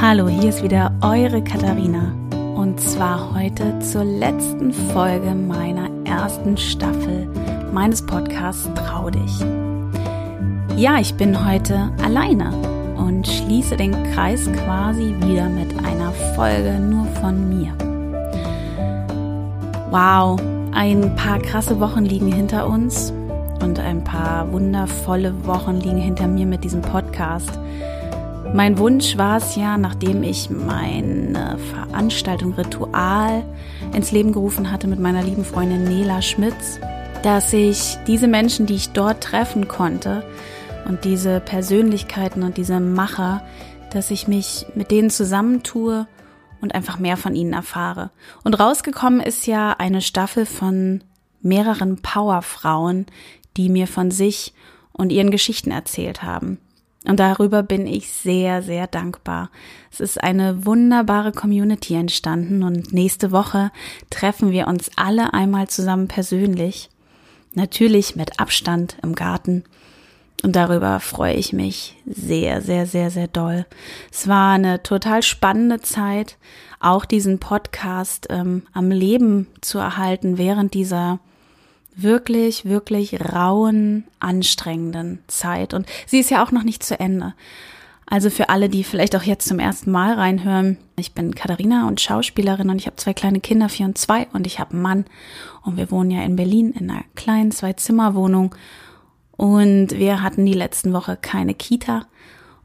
Hallo, hier ist wieder eure Katharina. Und zwar heute zur letzten Folge meiner ersten Staffel meines Podcasts Trau dich. Ja, ich bin heute alleine und schließe den Kreis quasi wieder mit einer Folge nur von mir. Wow, ein paar krasse Wochen liegen hinter uns und ein paar wundervolle Wochen liegen hinter mir mit diesem Podcast. Mein Wunsch war es ja, nachdem ich meine Veranstaltung Ritual ins Leben gerufen hatte mit meiner lieben Freundin Nela Schmitz, dass ich diese Menschen, die ich dort treffen konnte und diese Persönlichkeiten und diese Macher, dass ich mich mit denen zusammentue und einfach mehr von ihnen erfahre. Und rausgekommen ist ja eine Staffel von mehreren Powerfrauen, die mir von sich und ihren Geschichten erzählt haben. Und darüber bin ich sehr, sehr dankbar. Es ist eine wunderbare Community entstanden und nächste Woche treffen wir uns alle einmal zusammen persönlich. Natürlich mit Abstand im Garten. Und darüber freue ich mich sehr, sehr, sehr, sehr doll. Es war eine total spannende Zeit, auch diesen Podcast ähm, am Leben zu erhalten während dieser wirklich, wirklich rauen, anstrengenden Zeit. Und sie ist ja auch noch nicht zu Ende. Also für alle, die vielleicht auch jetzt zum ersten Mal reinhören, ich bin Katharina und Schauspielerin und ich habe zwei kleine Kinder, vier und zwei, und ich habe einen Mann. Und wir wohnen ja in Berlin in einer kleinen Zwei-Zimmer-Wohnung. Und wir hatten die letzten Woche keine Kita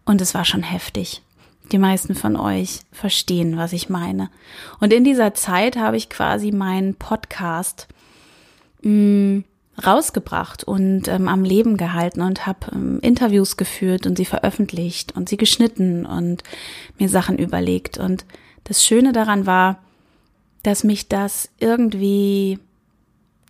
und es war schon heftig. Die meisten von euch verstehen, was ich meine. Und in dieser Zeit habe ich quasi meinen Podcast mh, mm, rausgebracht und ähm, am Leben gehalten und habe ähm, Interviews geführt und sie veröffentlicht und sie geschnitten und mir Sachen überlegt. Und das Schöne daran war, dass mich das irgendwie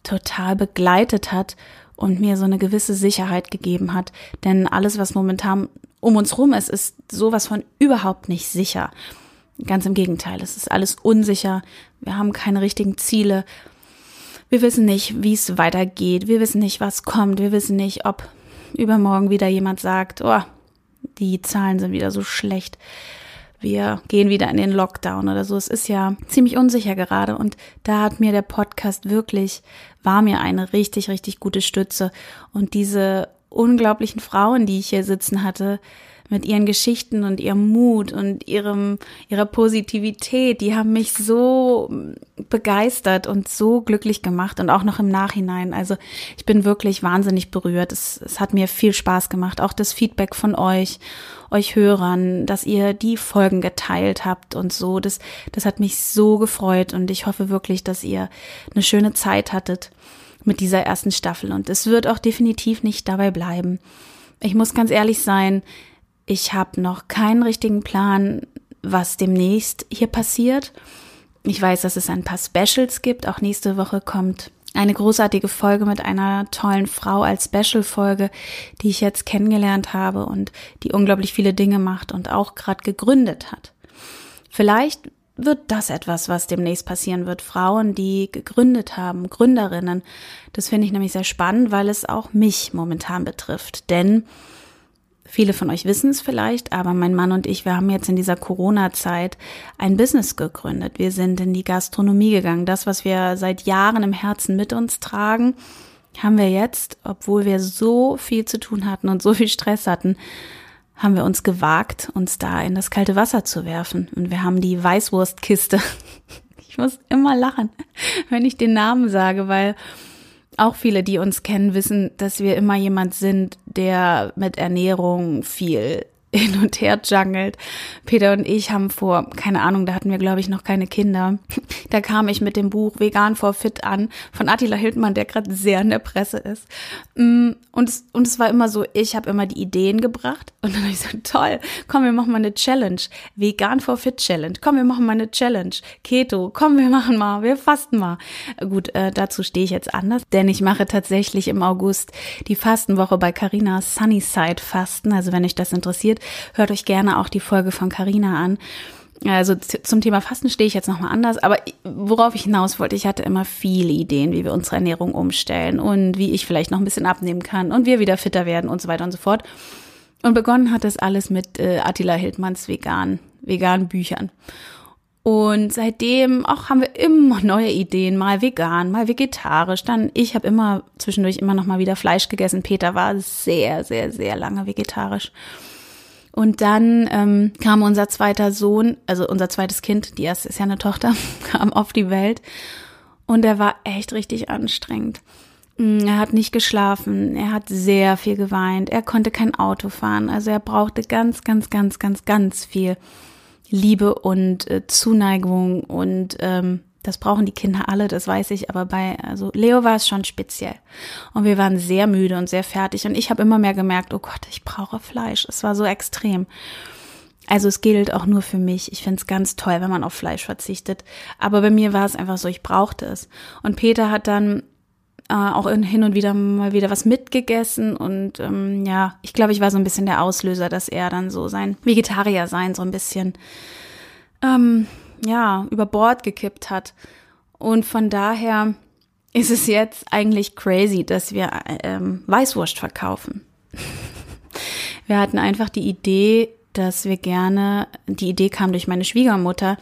total begleitet hat und mir so eine gewisse Sicherheit gegeben hat. Denn alles, was momentan um uns rum ist, ist sowas von überhaupt nicht sicher. Ganz im Gegenteil, es ist alles unsicher. Wir haben keine richtigen Ziele wir wissen nicht, wie es weitergeht. Wir wissen nicht, was kommt. Wir wissen nicht, ob übermorgen wieder jemand sagt, oh, die Zahlen sind wieder so schlecht. Wir gehen wieder in den Lockdown oder so. Es ist ja ziemlich unsicher gerade und da hat mir der Podcast wirklich, war mir eine richtig, richtig gute Stütze. Und diese unglaublichen Frauen, die ich hier sitzen hatte, mit ihren Geschichten und ihrem Mut und ihrem, ihrer Positivität, die haben mich so begeistert und so glücklich gemacht und auch noch im Nachhinein. Also ich bin wirklich wahnsinnig berührt. Es, es hat mir viel Spaß gemacht. Auch das Feedback von euch, euch Hörern, dass ihr die Folgen geteilt habt und so. Das, das hat mich so gefreut und ich hoffe wirklich, dass ihr eine schöne Zeit hattet mit dieser ersten Staffel. Und es wird auch definitiv nicht dabei bleiben. Ich muss ganz ehrlich sein, ich habe noch keinen richtigen Plan, was demnächst hier passiert. Ich weiß, dass es ein paar Specials gibt. Auch nächste Woche kommt eine großartige Folge mit einer tollen Frau als Special-Folge, die ich jetzt kennengelernt habe und die unglaublich viele Dinge macht und auch gerade gegründet hat. Vielleicht wird das etwas, was demnächst passieren wird. Frauen, die gegründet haben, Gründerinnen. Das finde ich nämlich sehr spannend, weil es auch mich momentan betrifft. Denn Viele von euch wissen es vielleicht, aber mein Mann und ich, wir haben jetzt in dieser Corona-Zeit ein Business gegründet. Wir sind in die Gastronomie gegangen. Das, was wir seit Jahren im Herzen mit uns tragen, haben wir jetzt, obwohl wir so viel zu tun hatten und so viel Stress hatten, haben wir uns gewagt, uns da in das kalte Wasser zu werfen. Und wir haben die Weißwurstkiste. Ich muss immer lachen, wenn ich den Namen sage, weil auch viele, die uns kennen, wissen, dass wir immer jemand sind, der mit Ernährung viel hin und her jungelt. Peter und ich haben vor, keine Ahnung, da hatten wir, glaube ich, noch keine Kinder. Da kam ich mit dem Buch Vegan for Fit an von Attila Hildmann, der gerade sehr in der Presse ist. Mm, und es, und es war immer so, ich habe immer die Ideen gebracht und dann habe ich so, toll, komm, wir machen mal eine Challenge. Vegan for Fit Challenge. Komm, wir machen mal eine Challenge. Keto, komm, wir machen mal, wir fasten mal. Gut, äh, dazu stehe ich jetzt anders, denn ich mache tatsächlich im August die Fastenwoche bei Carina Sunnyside Fasten. Also wenn euch das interessiert, hört euch gerne auch die Folge von Carina an. Also zum Thema Fasten stehe ich jetzt nochmal anders, aber worauf ich hinaus wollte, ich hatte immer viele Ideen, wie wir unsere Ernährung umstellen und wie ich vielleicht noch ein bisschen abnehmen kann und wir wieder fitter werden und so weiter und so fort. Und begonnen hat das alles mit äh, Attila Hildmanns Vegan veganen Büchern. Und seitdem auch haben wir immer neue Ideen, mal vegan, mal vegetarisch. Dann ich habe immer zwischendurch immer noch mal wieder Fleisch gegessen. Peter war sehr, sehr, sehr lange vegetarisch. Und dann ähm, kam unser zweiter Sohn, also unser zweites Kind, die erste ist ja eine Tochter, kam auf die Welt. Und er war echt richtig anstrengend. Mm, er hat nicht geschlafen, er hat sehr viel geweint, er konnte kein Auto fahren, also er brauchte ganz, ganz, ganz, ganz, ganz viel Liebe und äh, Zuneigung und ähm, das brauchen die Kinder alle, das weiß ich, aber bei also Leo war es schon speziell und wir waren sehr müde und sehr fertig und ich habe immer mehr gemerkt, oh Gott, ich brauche Fleisch. Es war so extrem. Also es gilt auch nur für mich. Ich finde es ganz toll, wenn man auf Fleisch verzichtet. Aber bei mir war es einfach so, ich brauchte es. Und Peter hat dann äh, auch hin und wieder mal wieder was mitgegessen und ähm, ja, ich glaube, ich war so ein bisschen der Auslöser, dass er dann so sein Vegetarier sein so ein bisschen ähm, ja über Bord gekippt hat. Und von daher ist es jetzt eigentlich crazy, dass wir ähm, Weißwurst verkaufen. wir hatten einfach die Idee, dass wir gerne, die Idee kam durch meine Schwiegermutter,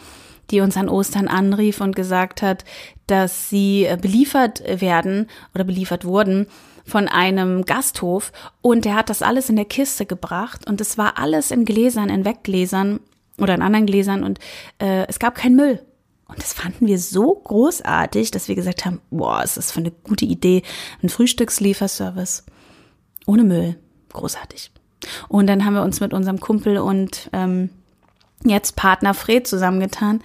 die uns an Ostern anrief und gesagt hat, dass sie äh, beliefert werden oder beliefert wurden von einem Gasthof. Und der hat das alles in der Kiste gebracht. Und es war alles in Gläsern, in Weggläsern oder in anderen Gläsern und äh, es gab keinen Müll. Und das fanden wir so großartig, dass wir gesagt haben, boah, ist das für eine gute Idee, ein Frühstückslieferservice ohne Müll. Großartig. Und dann haben wir uns mit unserem Kumpel und ähm, jetzt Partner Fred zusammengetan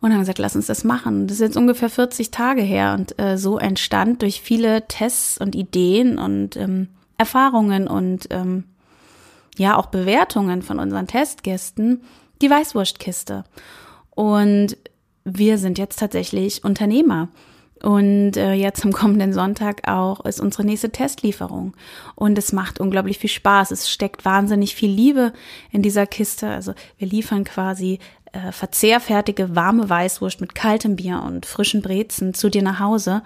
und haben gesagt, lass uns das machen. Das ist jetzt ungefähr 40 Tage her und äh, so entstand durch viele Tests und Ideen und ähm, Erfahrungen und ähm, ja auch Bewertungen von unseren Testgästen die Weißwurstkiste. Und wir sind jetzt tatsächlich Unternehmer. Und äh, jetzt am kommenden Sonntag auch ist unsere nächste Testlieferung. Und es macht unglaublich viel Spaß. Es steckt wahnsinnig viel Liebe in dieser Kiste. Also wir liefern quasi äh, verzehrfertige warme Weißwurst mit kaltem Bier und frischen Brezen zu dir nach Hause.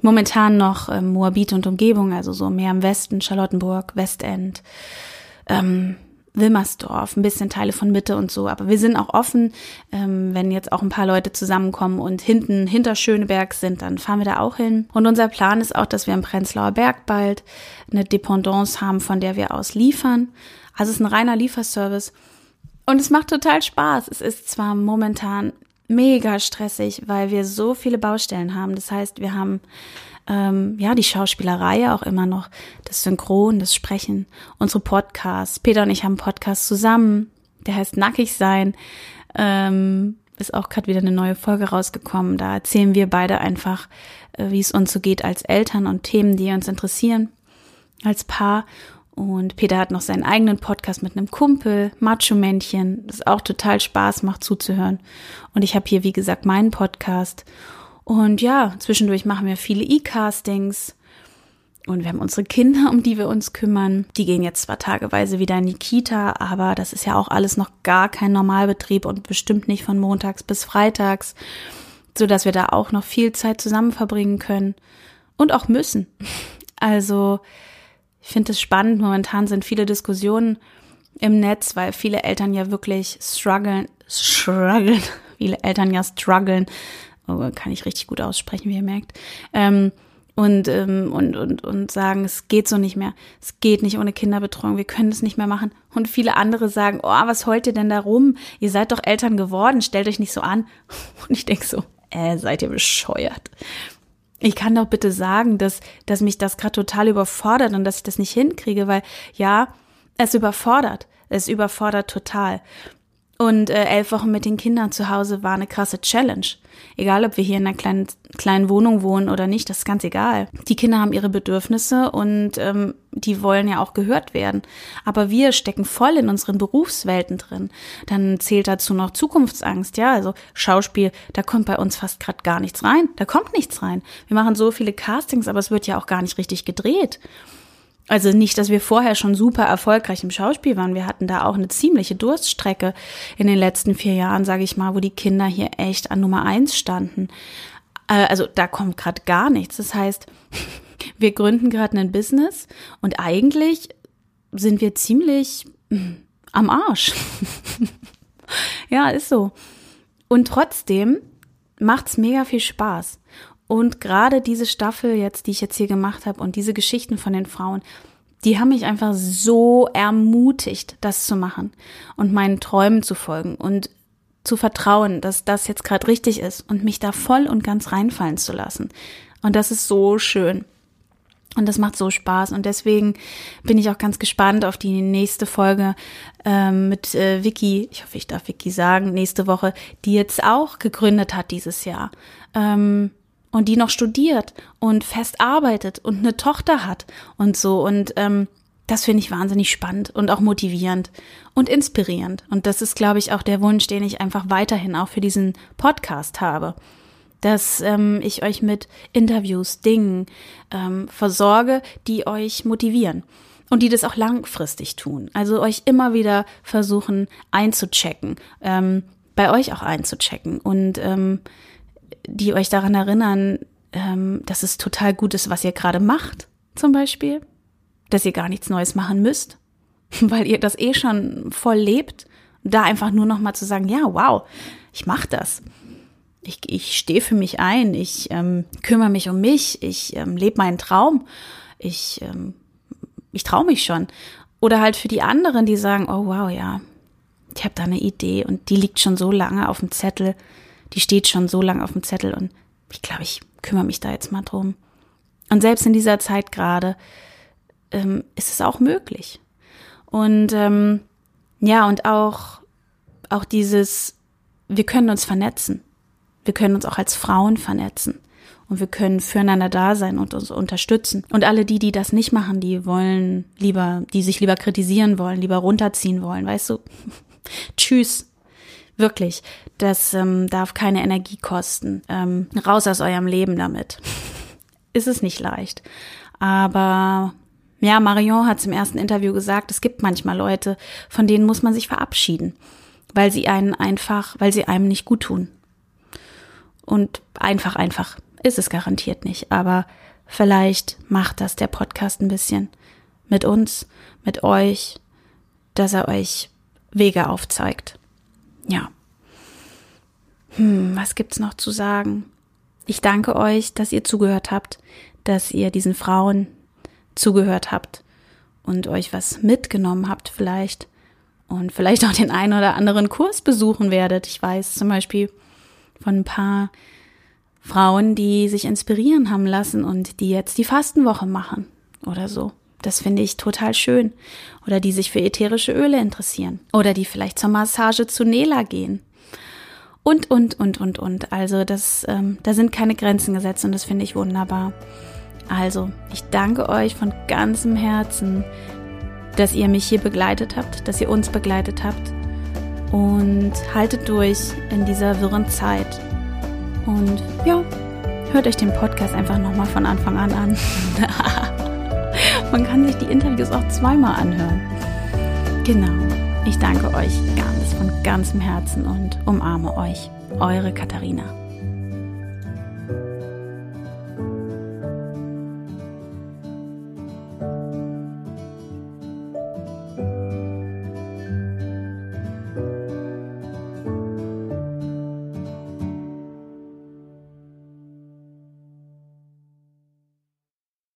Momentan noch ähm, Moabit und Umgebung, also so mehr im Westen, Charlottenburg, Westend. Ähm, Wilmersdorf, ein bisschen Teile von Mitte und so. Aber wir sind auch offen, ähm, wenn jetzt auch ein paar Leute zusammenkommen und hinten hinter Schöneberg sind, dann fahren wir da auch hin. Und unser Plan ist auch, dass wir im Prenzlauer Berg bald eine Dependance haben, von der wir aus liefern. Also es ist ein reiner Lieferservice. Und es macht total Spaß. Es ist zwar momentan mega stressig, weil wir so viele Baustellen haben. Das heißt, wir haben ähm, ja, die Schauspielerei auch immer noch, das Synchron, das Sprechen, unsere Podcasts. Peter und ich haben einen Podcast zusammen, der heißt Nackig sein. Ähm, ist auch gerade wieder eine neue Folge rausgekommen. Da erzählen wir beide einfach, äh, wie es uns so geht als Eltern und Themen, die uns interessieren als Paar. Und Peter hat noch seinen eigenen Podcast mit einem Kumpel, Macho-Männchen, das auch total Spaß macht zuzuhören. Und ich habe hier, wie gesagt, meinen Podcast. Und ja, zwischendurch machen wir viele E-Castings. Und wir haben unsere Kinder, um die wir uns kümmern. Die gehen jetzt zwar tageweise wieder in die Kita, aber das ist ja auch alles noch gar kein Normalbetrieb und bestimmt nicht von montags bis freitags, so dass wir da auch noch viel Zeit zusammen verbringen können und auch müssen. Also, ich finde es spannend. Momentan sind viele Diskussionen im Netz, weil viele Eltern ja wirklich strugglen, strugglen, viele Eltern ja strugglen oh, kann ich richtig gut aussprechen, wie ihr merkt, ähm, und, ähm, und, und, und sagen, es geht so nicht mehr, es geht nicht ohne Kinderbetreuung, wir können es nicht mehr machen. Und viele andere sagen, oh, was heult ihr denn da rum? Ihr seid doch Eltern geworden, stellt euch nicht so an. Und ich denke so, äh, seid ihr bescheuert? Ich kann doch bitte sagen, dass, dass mich das gerade total überfordert und dass ich das nicht hinkriege, weil ja, es überfordert. Es überfordert total. Und äh, elf Wochen mit den Kindern zu Hause war eine krasse Challenge. Egal, ob wir hier in einer kleinen, kleinen Wohnung wohnen oder nicht, das ist ganz egal. Die Kinder haben ihre Bedürfnisse und ähm, die wollen ja auch gehört werden. Aber wir stecken voll in unseren Berufswelten drin. Dann zählt dazu noch Zukunftsangst, ja. Also Schauspiel, da kommt bei uns fast gerade gar nichts rein. Da kommt nichts rein. Wir machen so viele Castings, aber es wird ja auch gar nicht richtig gedreht. Also nicht, dass wir vorher schon super erfolgreich im Schauspiel waren. Wir hatten da auch eine ziemliche Durststrecke in den letzten vier Jahren, sage ich mal, wo die Kinder hier echt an Nummer eins standen. Äh, also da kommt gerade gar nichts. Das heißt, wir gründen gerade ein Business und eigentlich sind wir ziemlich hm, am Arsch. ja, ist so. Und trotzdem macht's mega viel Spaß. Und gerade diese Staffel jetzt, die ich jetzt hier gemacht habe und diese Geschichten von den Frauen, die haben mich einfach so ermutigt, das zu machen und meinen Träumen zu folgen und zu vertrauen, dass das jetzt gerade richtig ist und mich da voll und ganz reinfallen zu lassen. Und das ist so schön. Und das macht so Spaß. Und deswegen bin ich auch ganz gespannt auf die nächste Folge ähm, mit äh, Vicky. Ich hoffe, ich darf Vicky sagen, nächste Woche, die jetzt auch gegründet hat dieses Jahr. Ähm, und die noch studiert und fest arbeitet und eine Tochter hat und so. Und ähm, das finde ich wahnsinnig spannend und auch motivierend und inspirierend. Und das ist, glaube ich, auch der Wunsch, den ich einfach weiterhin auch für diesen Podcast habe dass ähm, ich euch mit Interviews, Dingen ähm, versorge, die euch motivieren und die das auch langfristig tun. Also euch immer wieder versuchen einzuchecken, ähm, bei euch auch einzuchecken und ähm, die euch daran erinnern, ähm, dass es total gut ist, was ihr gerade macht, zum Beispiel, dass ihr gar nichts Neues machen müsst, weil ihr das eh schon voll lebt. Da einfach nur noch mal zu sagen, ja, wow, ich mache das ich, ich stehe für mich ein, ich ähm, kümmere mich um mich, ich ähm, lebe meinen Traum, ich, ähm, ich traue mich schon. Oder halt für die anderen, die sagen, oh wow, ja, ich habe da eine Idee und die liegt schon so lange auf dem Zettel, die steht schon so lange auf dem Zettel und ich glaube, ich kümmere mich da jetzt mal drum. Und selbst in dieser Zeit gerade ähm, ist es auch möglich. Und ähm, ja, und auch, auch dieses, wir können uns vernetzen. Wir können uns auch als Frauen vernetzen und wir können füreinander da sein und uns unterstützen. Und alle die, die das nicht machen, die wollen lieber, die sich lieber kritisieren wollen, lieber runterziehen wollen, weißt du? Tschüss. Wirklich. Das ähm, darf keine Energie kosten. Ähm, raus aus eurem Leben damit. Ist es nicht leicht. Aber ja, Marion hat im ersten Interview gesagt, es gibt manchmal Leute, von denen muss man sich verabschieden, weil sie einen einfach, weil sie einem nicht gut tun. Und einfach, einfach ist es garantiert nicht. Aber vielleicht macht das der Podcast ein bisschen mit uns, mit euch, dass er euch Wege aufzeigt. Ja. Hm, was gibt's noch zu sagen? Ich danke euch, dass ihr zugehört habt, dass ihr diesen Frauen zugehört habt und euch was mitgenommen habt vielleicht und vielleicht auch den einen oder anderen Kurs besuchen werdet. Ich weiß zum Beispiel, von ein paar Frauen, die sich inspirieren haben lassen und die jetzt die Fastenwoche machen oder so. Das finde ich total schön. Oder die sich für ätherische Öle interessieren. Oder die vielleicht zur Massage zu Nela gehen. Und, und, und, und, und. Also das, ähm, da sind keine Grenzen gesetzt und das finde ich wunderbar. Also, ich danke euch von ganzem Herzen, dass ihr mich hier begleitet habt, dass ihr uns begleitet habt und haltet durch in dieser wirren Zeit. Und ja, hört euch den Podcast einfach nochmal von Anfang an an. Man kann sich die Interviews auch zweimal anhören. Genau. Ich danke euch ganz von ganzem Herzen und umarme euch. Eure Katharina.